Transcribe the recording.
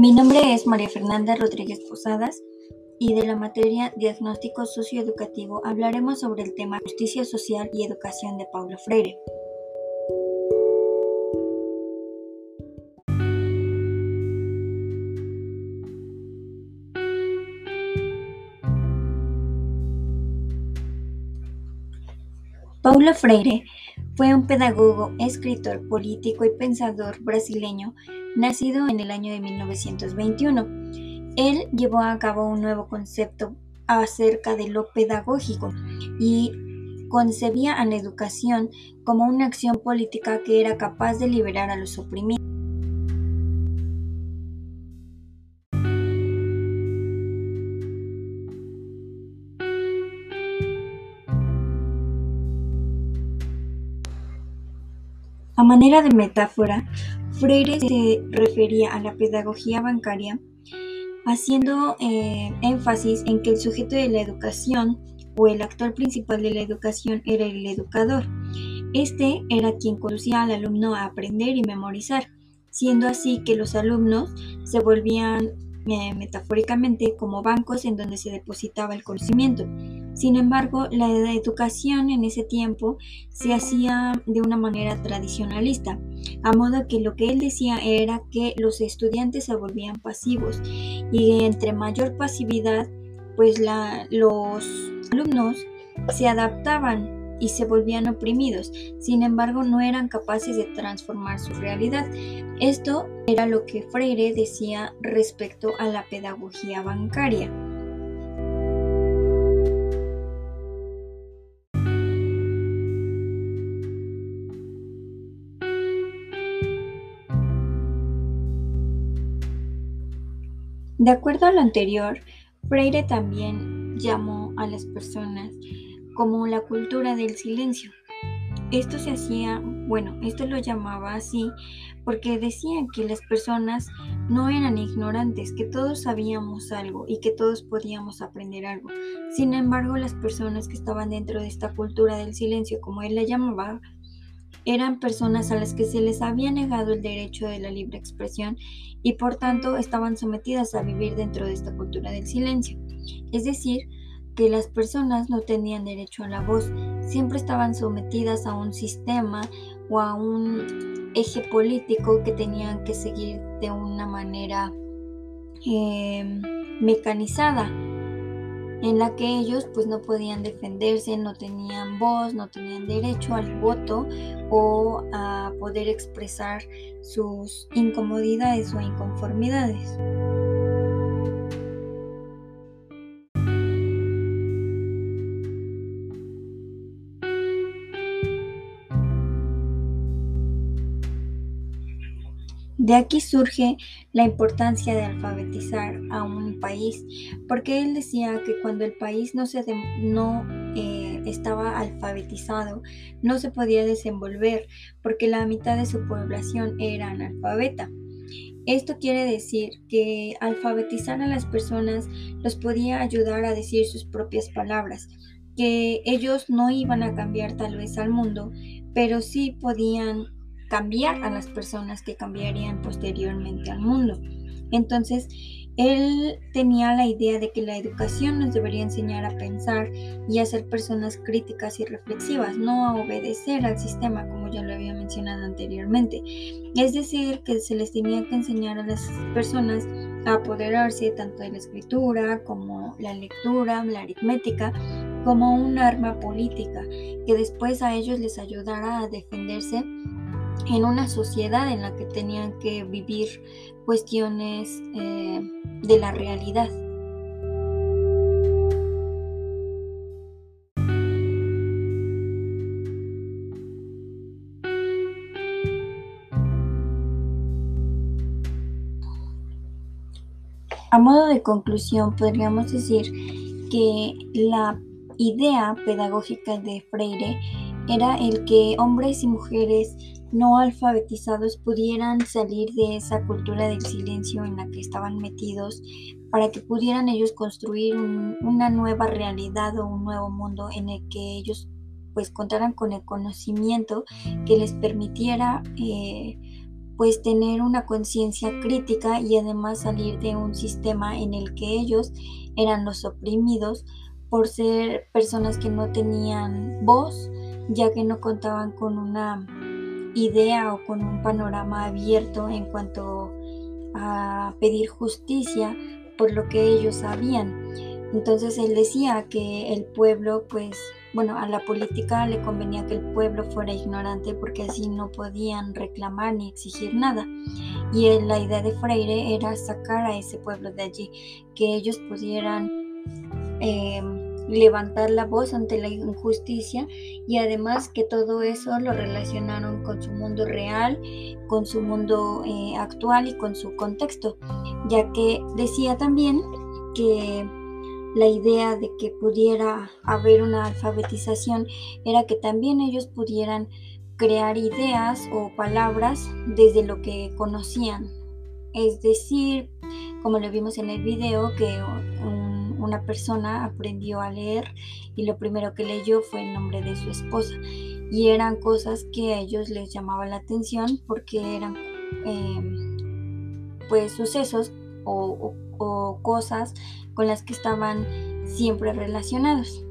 Mi nombre es María Fernanda Rodríguez Posadas y de la materia Diagnóstico Socioeducativo hablaremos sobre el tema Justicia Social y Educación de Paulo Freire. Paulo Freire fue un pedagogo, escritor, político y pensador brasileño nacido en el año de 1921. Él llevó a cabo un nuevo concepto acerca de lo pedagógico y concebía a la educación como una acción política que era capaz de liberar a los oprimidos. A manera de metáfora, Freire se refería a la pedagogía bancaria haciendo eh, énfasis en que el sujeto de la educación o el actor principal de la educación era el educador. Este era quien conducía al alumno a aprender y memorizar, siendo así que los alumnos se volvían eh, metafóricamente como bancos en donde se depositaba el conocimiento. Sin embargo, la educación en ese tiempo se hacía de una manera tradicionalista, a modo que lo que él decía era que los estudiantes se volvían pasivos y entre mayor pasividad, pues los alumnos se adaptaban y se volvían oprimidos. Sin embargo, no eran capaces de transformar su realidad. Esto era lo que Freire decía respecto a la pedagogía bancaria. De acuerdo a lo anterior, Freire también llamó a las personas como la cultura del silencio. Esto se hacía, bueno, esto lo llamaba así porque decían que las personas no eran ignorantes, que todos sabíamos algo y que todos podíamos aprender algo. Sin embargo, las personas que estaban dentro de esta cultura del silencio, como él la llamaba, eran personas a las que se les había negado el derecho de la libre expresión y por tanto estaban sometidas a vivir dentro de esta cultura del silencio. Es decir, que las personas no tenían derecho a la voz, siempre estaban sometidas a un sistema o a un eje político que tenían que seguir de una manera eh, mecanizada en la que ellos pues no podían defenderse, no tenían voz, no tenían derecho al voto o a poder expresar sus incomodidades o inconformidades. De aquí surge la importancia de alfabetizar a un país, porque él decía que cuando el país no, se no eh, estaba alfabetizado, no se podía desenvolver, porque la mitad de su población era analfabeta. Esto quiere decir que alfabetizar a las personas los podía ayudar a decir sus propias palabras, que ellos no iban a cambiar tal vez al mundo, pero sí podían cambiar a las personas que cambiarían posteriormente al mundo. Entonces, él tenía la idea de que la educación nos debería enseñar a pensar y a ser personas críticas y reflexivas, no a obedecer al sistema como ya lo había mencionado anteriormente. Es decir, que se les tenía que enseñar a las personas a apoderarse tanto de la escritura como la lectura, la aritmética, como un arma política que después a ellos les ayudara a defenderse en una sociedad en la que tenían que vivir cuestiones eh, de la realidad. A modo de conclusión, podríamos decir que la idea pedagógica de Freire era el que hombres y mujeres no alfabetizados pudieran salir de esa cultura del silencio en la que estaban metidos para que pudieran ellos construir una nueva realidad o un nuevo mundo en el que ellos pues contaran con el conocimiento que les permitiera eh, pues tener una conciencia crítica y además salir de un sistema en el que ellos eran los oprimidos por ser personas que no tenían voz, ya que no contaban con una idea o con un panorama abierto en cuanto a pedir justicia por lo que ellos sabían. Entonces él decía que el pueblo, pues, bueno, a la política le convenía que el pueblo fuera ignorante porque así no podían reclamar ni exigir nada. Y la idea de Freire era sacar a ese pueblo de allí, que ellos pudieran eh, levantar la voz ante la injusticia y además que todo eso lo relacionaron con su mundo real, con su mundo eh, actual y con su contexto, ya que decía también que la idea de que pudiera haber una alfabetización era que también ellos pudieran crear ideas o palabras desde lo que conocían. Es decir, como lo vimos en el video, que una persona aprendió a leer y lo primero que leyó fue el nombre de su esposa. Y eran cosas que a ellos les llamaba la atención porque eran em, pues sucesos o cosas con las que estaban siempre relacionados.